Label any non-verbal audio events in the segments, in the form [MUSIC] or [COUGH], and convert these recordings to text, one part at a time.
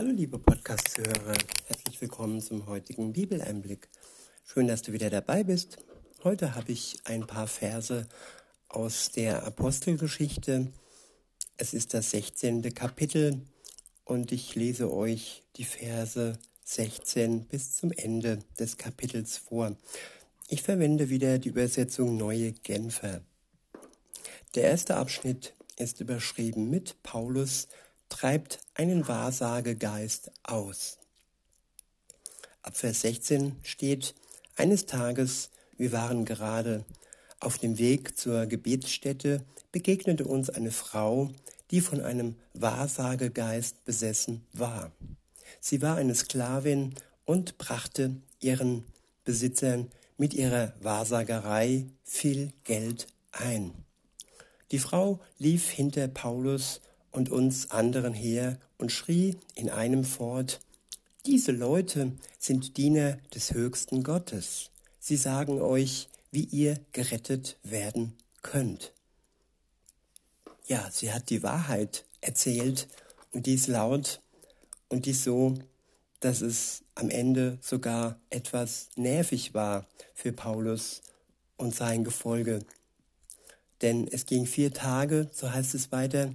Hallo liebe Podcast-Hörer, herzlich willkommen zum heutigen Bibeleinblick. Schön, dass du wieder dabei bist. Heute habe ich ein paar Verse aus der Apostelgeschichte. Es ist das 16. Kapitel und ich lese euch die Verse 16 bis zum Ende des Kapitels vor. Ich verwende wieder die Übersetzung Neue Genfer. Der erste Abschnitt ist überschrieben mit Paulus treibt einen Wahrsagegeist aus. Ab Vers 16 steht, eines Tages, wir waren gerade auf dem Weg zur Gebetsstätte, begegnete uns eine Frau, die von einem Wahrsagegeist besessen war. Sie war eine Sklavin und brachte ihren Besitzern mit ihrer Wahrsagerei viel Geld ein. Die Frau lief hinter Paulus und uns anderen her und schrie in einem fort, diese Leute sind Diener des höchsten Gottes. Sie sagen euch, wie ihr gerettet werden könnt. Ja, sie hat die Wahrheit erzählt und dies laut und dies so, dass es am Ende sogar etwas nervig war für Paulus und sein Gefolge. Denn es ging vier Tage, so heißt es weiter,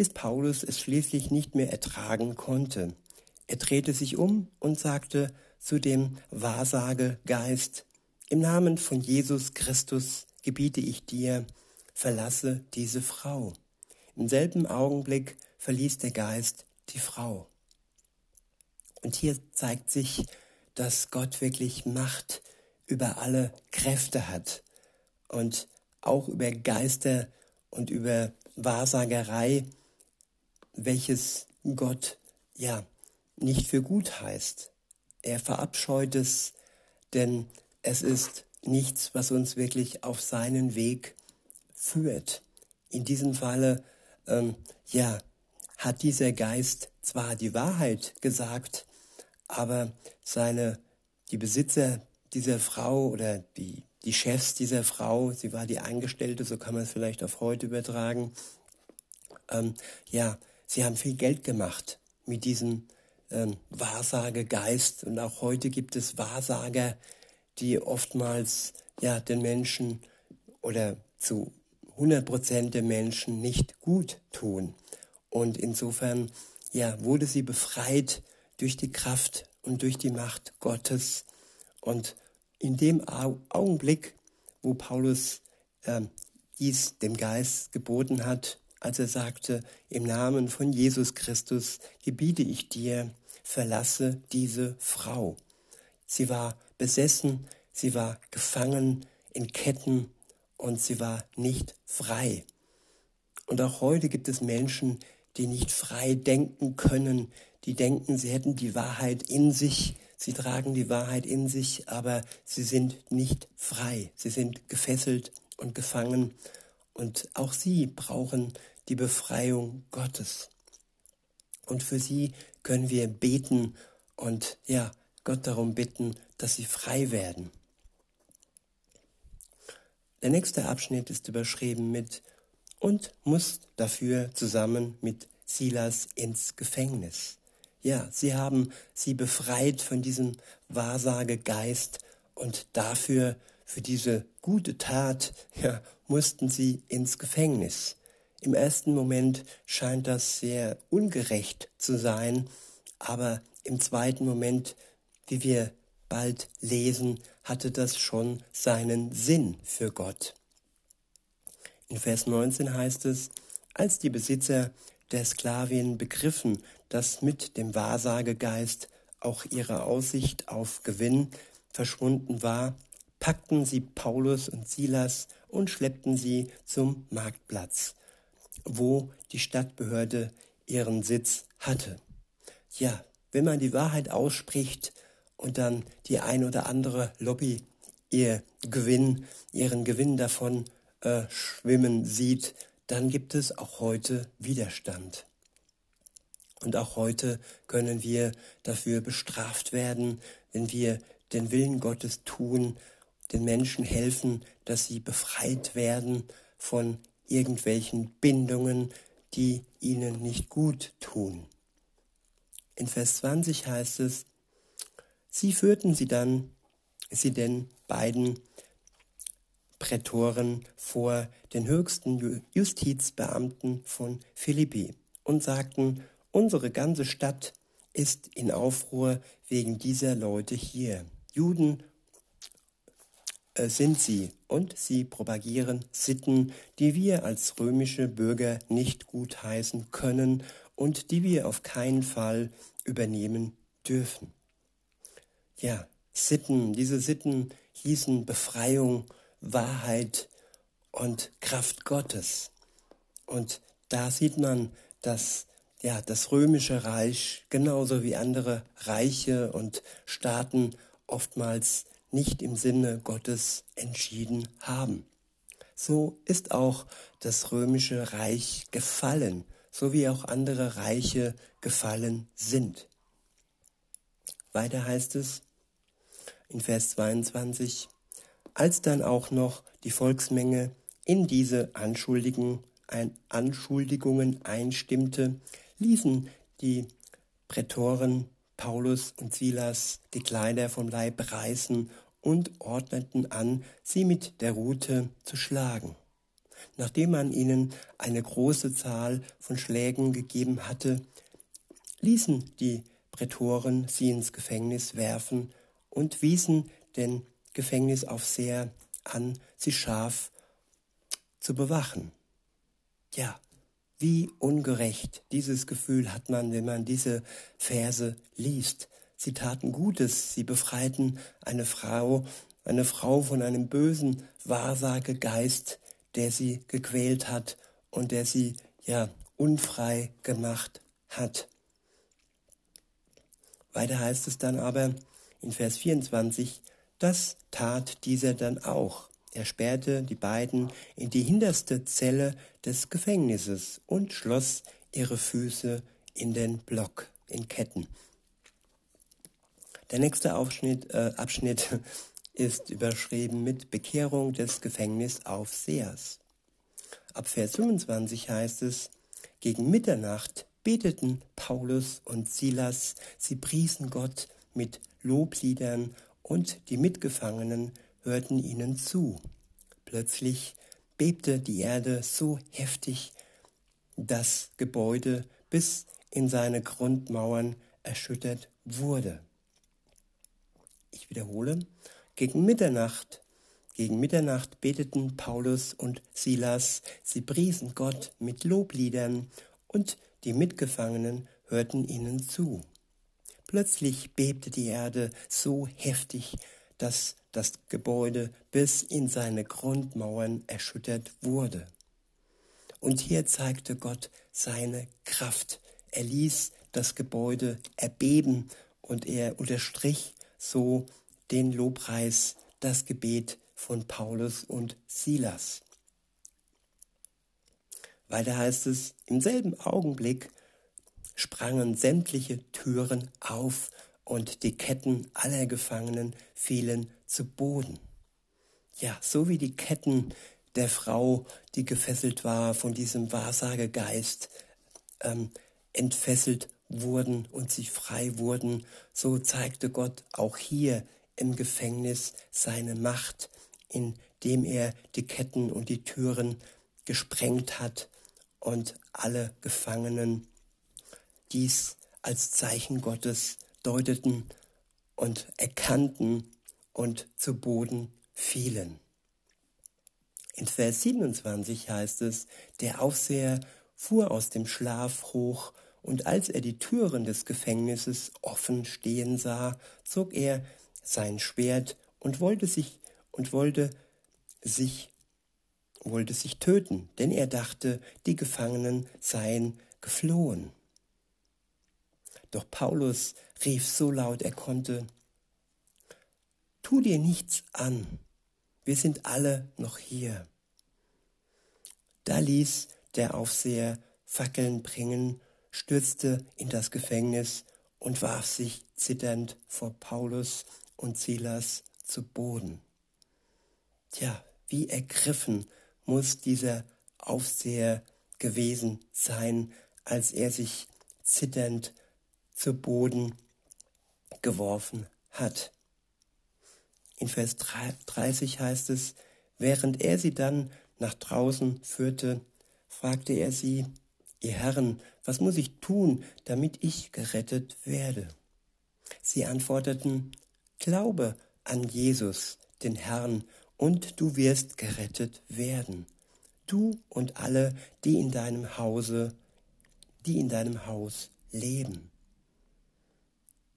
bis Paulus es schließlich nicht mehr ertragen konnte. Er drehte sich um und sagte zu dem Wahrsagegeist, im Namen von Jesus Christus gebiete ich dir, verlasse diese Frau. Im selben Augenblick verließ der Geist die Frau. Und hier zeigt sich, dass Gott wirklich Macht über alle Kräfte hat und auch über Geister und über Wahrsagerei welches Gott ja nicht für gut heißt. Er verabscheut es, denn es ist nichts, was uns wirklich auf seinen Weg führt. In diesem Falle, ähm, ja, hat dieser Geist zwar die Wahrheit gesagt, aber seine, die Besitzer dieser Frau oder die, die Chefs dieser Frau, sie war die Angestellte, so kann man es vielleicht auf heute übertragen, ähm, ja, Sie haben viel Geld gemacht mit diesem ähm, Wahrsagegeist. Und auch heute gibt es Wahrsager, die oftmals ja den Menschen oder zu 100 Prozent der Menschen nicht gut tun. Und insofern ja wurde sie befreit durch die Kraft und durch die Macht Gottes. Und in dem Augenblick, wo Paulus äh, dies dem Geist geboten hat, als er sagte, im Namen von Jesus Christus gebiete ich dir, verlasse diese Frau. Sie war besessen, sie war gefangen in Ketten und sie war nicht frei. Und auch heute gibt es Menschen, die nicht frei denken können, die denken, sie hätten die Wahrheit in sich, sie tragen die Wahrheit in sich, aber sie sind nicht frei, sie sind gefesselt und gefangen. Und auch sie brauchen die Befreiung Gottes. Und für sie können wir beten und ja, Gott darum bitten, dass sie frei werden. Der nächste Abschnitt ist überschrieben mit und muss dafür zusammen mit Silas ins Gefängnis. Ja, sie haben sie befreit von diesem Wahrsagegeist und dafür, für diese gute Tat, ja, mussten sie ins Gefängnis. Im ersten Moment scheint das sehr ungerecht zu sein, aber im zweiten Moment, wie wir bald lesen, hatte das schon seinen Sinn für Gott. In Vers 19 heißt es, als die Besitzer der Sklavin begriffen, dass mit dem Wahrsagegeist auch ihre Aussicht auf Gewinn verschwunden war, packten sie Paulus und Silas und schleppten sie zum Marktplatz wo die Stadtbehörde ihren Sitz hatte. Ja, wenn man die Wahrheit ausspricht und dann die ein oder andere Lobby ihr Gewinn, ihren Gewinn davon äh, schwimmen sieht, dann gibt es auch heute Widerstand. Und auch heute können wir dafür bestraft werden, wenn wir den Willen Gottes tun, den Menschen helfen, dass sie befreit werden von irgendwelchen Bindungen, die ihnen nicht gut tun. In Vers 20 heißt es, sie führten sie dann, sie den beiden Prätoren vor den höchsten Justizbeamten von Philippi und sagten, unsere ganze Stadt ist in Aufruhr wegen dieser Leute hier. Juden sind sie und sie propagieren Sitten, die wir als römische Bürger nicht gutheißen können und die wir auf keinen Fall übernehmen dürfen. Ja, Sitten, diese Sitten hießen Befreiung, Wahrheit und Kraft Gottes. Und da sieht man, dass ja, das römische Reich genauso wie andere Reiche und Staaten oftmals nicht im Sinne Gottes entschieden haben. So ist auch das römische Reich gefallen, so wie auch andere Reiche gefallen sind. Weiter heißt es in Vers 22, als dann auch noch die Volksmenge in diese Anschuldigungen einstimmte, ließen die Prätoren Paulus und Silas die Kleider vom Leib reißen und ordneten an, sie mit der Rute zu schlagen. Nachdem man ihnen eine große Zahl von Schlägen gegeben hatte, ließen die Prätoren sie ins Gefängnis werfen und wiesen den Gefängnisaufseher an, sie scharf zu bewachen. Ja, wie ungerecht dieses Gefühl hat man, wenn man diese Verse liest. Sie taten Gutes, sie befreiten eine Frau, eine Frau von einem bösen Wahrsagegeist, der sie gequält hat und der sie ja unfrei gemacht hat. Weiter heißt es dann aber in Vers 24, das tat dieser dann auch. Er sperrte die beiden in die hinterste Zelle des Gefängnisses und schloss ihre Füße in den Block, in Ketten. Der nächste Aufschnitt, äh, Abschnitt [LAUGHS] ist überschrieben mit Bekehrung des Gefängnisaufsehers. Ab Vers 25 heißt es, gegen Mitternacht beteten Paulus und Silas, sie priesen Gott mit Lobliedern und die Mitgefangenen hörten ihnen zu. Plötzlich bebte die Erde so heftig, das Gebäude bis in seine Grundmauern erschüttert wurde. Ich wiederhole, gegen Mitternacht, gegen Mitternacht beteten Paulus und Silas, sie priesen Gott mit Lobliedern und die Mitgefangenen hörten ihnen zu. Plötzlich bebte die Erde so heftig, dass das Gebäude bis in seine Grundmauern erschüttert wurde. Und hier zeigte Gott seine Kraft. Er ließ das Gebäude erbeben und er unterstrich so den Lobpreis, das Gebet von Paulus und Silas. Weiter heißt es, im selben Augenblick sprangen sämtliche Türen auf und die Ketten aller Gefangenen fielen zu Boden. Ja, so wie die Ketten der Frau, die gefesselt war von diesem Wahrsagegeist, ähm, entfesselt wurden und sie frei wurden, so zeigte Gott auch hier im Gefängnis seine Macht, indem er die Ketten und die Türen gesprengt hat und alle Gefangenen dies als Zeichen Gottes deuteten und erkannten und zu Boden fielen. In Vers 27 heißt es, der Aufseher fuhr aus dem Schlaf hoch, und als er die Türen des Gefängnisses offen stehen sah, zog er sein Schwert und wollte sich und wollte sich wollte sich töten, denn er dachte, die Gefangenen seien geflohen. Doch Paulus rief so laut er konnte, Tu dir nichts an, wir sind alle noch hier. Da ließ der Aufseher Fackeln bringen, stürzte in das Gefängnis und warf sich zitternd vor Paulus und Silas zu Boden. Tja, wie ergriffen muss dieser Aufseher gewesen sein, als er sich zitternd zu Boden geworfen hat. In Vers 30 heißt es, während er sie dann nach draußen führte, fragte er sie, ihr Herren, was muss ich tun, damit ich gerettet werde? Sie antworteten, Glaube an Jesus, den Herrn, und du wirst gerettet werden, du und alle, die in deinem Hause, die in deinem Haus leben.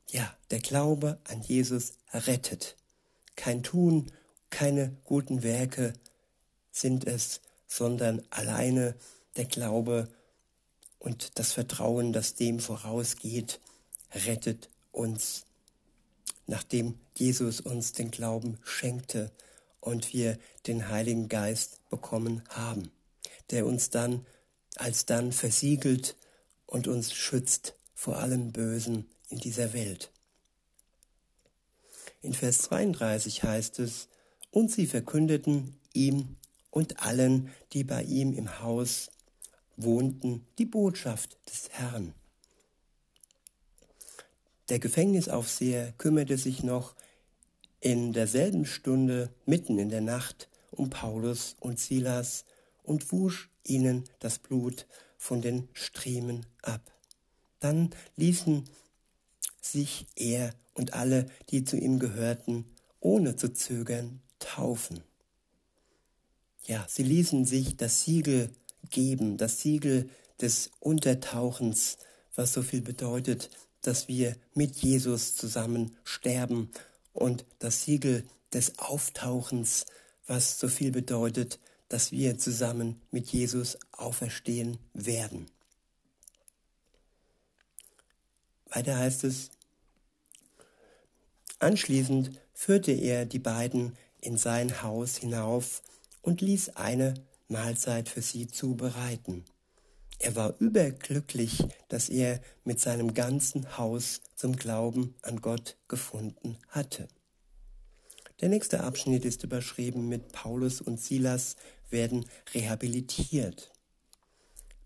Ja, der Glaube an Jesus rettet. Kein Tun, keine guten Werke sind es, sondern alleine der Glaube und das Vertrauen, das dem vorausgeht, rettet uns. Nachdem Jesus uns den Glauben schenkte und wir den Heiligen Geist bekommen haben, der uns dann alsdann versiegelt und uns schützt vor allem Bösen in dieser Welt. In Vers 32 heißt es, und sie verkündeten ihm und allen, die bei ihm im Haus wohnten, die Botschaft des Herrn. Der Gefängnisaufseher kümmerte sich noch in derselben Stunde mitten in der Nacht um Paulus und Silas und wusch ihnen das Blut von den Striemen ab. Dann ließen sich er und alle, die zu ihm gehörten, ohne zu zögern, taufen. Ja, sie ließen sich das Siegel geben, das Siegel des Untertauchens, was so viel bedeutet, dass wir mit Jesus zusammen sterben und das Siegel des Auftauchens, was so viel bedeutet, dass wir zusammen mit Jesus auferstehen werden. Weiter heißt es, anschließend führte er die beiden in sein Haus hinauf und ließ eine Mahlzeit für sie zubereiten. Er war überglücklich, dass er mit seinem ganzen Haus zum Glauben an Gott gefunden hatte. Der nächste Abschnitt ist überschrieben mit Paulus und Silas werden rehabilitiert.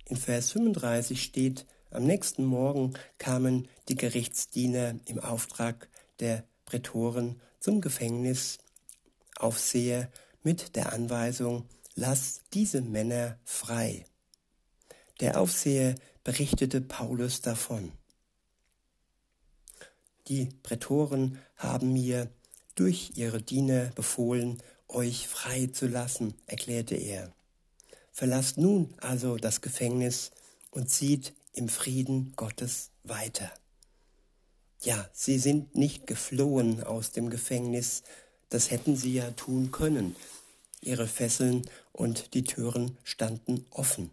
In Vers 35 steht, am nächsten Morgen kamen die Gerichtsdiener im Auftrag der Prätoren zum Gefängnisaufseher mit der Anweisung, lass diese Männer frei. Der Aufseher berichtete Paulus davon. Die Prätoren haben mir durch ihre Diener befohlen, euch frei zu lassen, erklärte er. Verlasst nun also das Gefängnis und zieht im Frieden Gottes weiter. Ja, sie sind nicht geflohen aus dem Gefängnis, das hätten sie ja tun können. Ihre Fesseln und die Türen standen offen.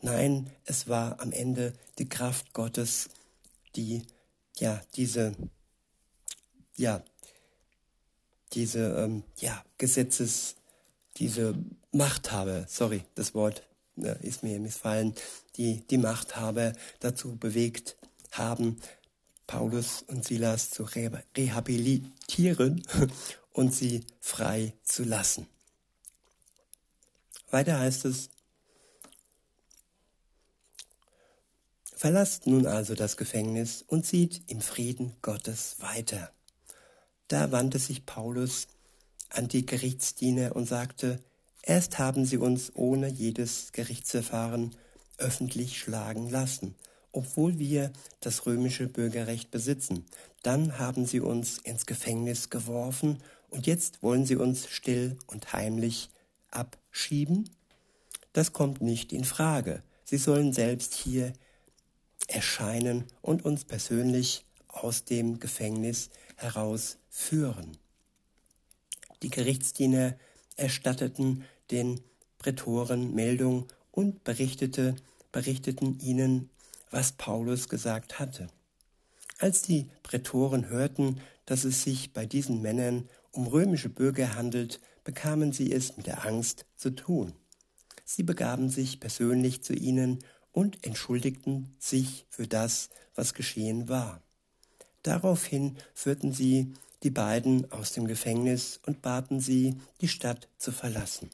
Nein, es war am Ende die Kraft Gottes, die ja diese ja diese ähm, ja Gesetzes diese Machthaber, sorry, das Wort ist mir missfallen, die die Machthaber dazu bewegt haben, Paulus und Silas zu rehabilitieren [LAUGHS] und sie frei zu lassen. Weiter heißt es, Verlasst nun also das Gefängnis und zieht im Frieden Gottes weiter. Da wandte sich Paulus an die Gerichtsdiener und sagte, erst haben sie uns ohne jedes Gerichtsverfahren öffentlich schlagen lassen, obwohl wir das römische Bürgerrecht besitzen. Dann haben sie uns ins Gefängnis geworfen und jetzt wollen sie uns still und heimlich abschieben? Das kommt nicht in Frage. Sie sollen selbst hier erscheinen und uns persönlich aus dem Gefängnis herausführen. Die Gerichtsdiener erstatteten den Prätoren Meldung und berichtete, berichteten ihnen, was Paulus gesagt hatte. Als die Prätoren hörten, dass es sich bei diesen Männern um römische Bürger handelt, bekamen sie es mit der Angst zu tun. Sie begaben sich persönlich zu ihnen und entschuldigten sich für das, was geschehen war. Daraufhin führten sie die beiden aus dem Gefängnis und baten sie, die Stadt zu verlassen.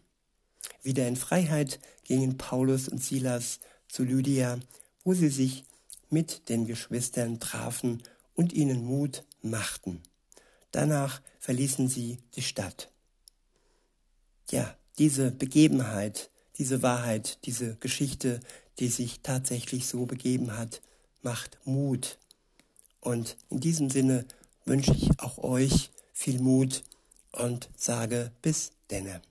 Wieder in Freiheit gingen Paulus und Silas zu Lydia, wo sie sich mit den Geschwistern trafen und ihnen Mut machten. Danach verließen sie die Stadt. Ja, diese Begebenheit, diese Wahrheit, diese Geschichte, die sich tatsächlich so begeben hat, macht Mut. Und in diesem Sinne wünsche ich auch euch viel Mut und sage bis denne.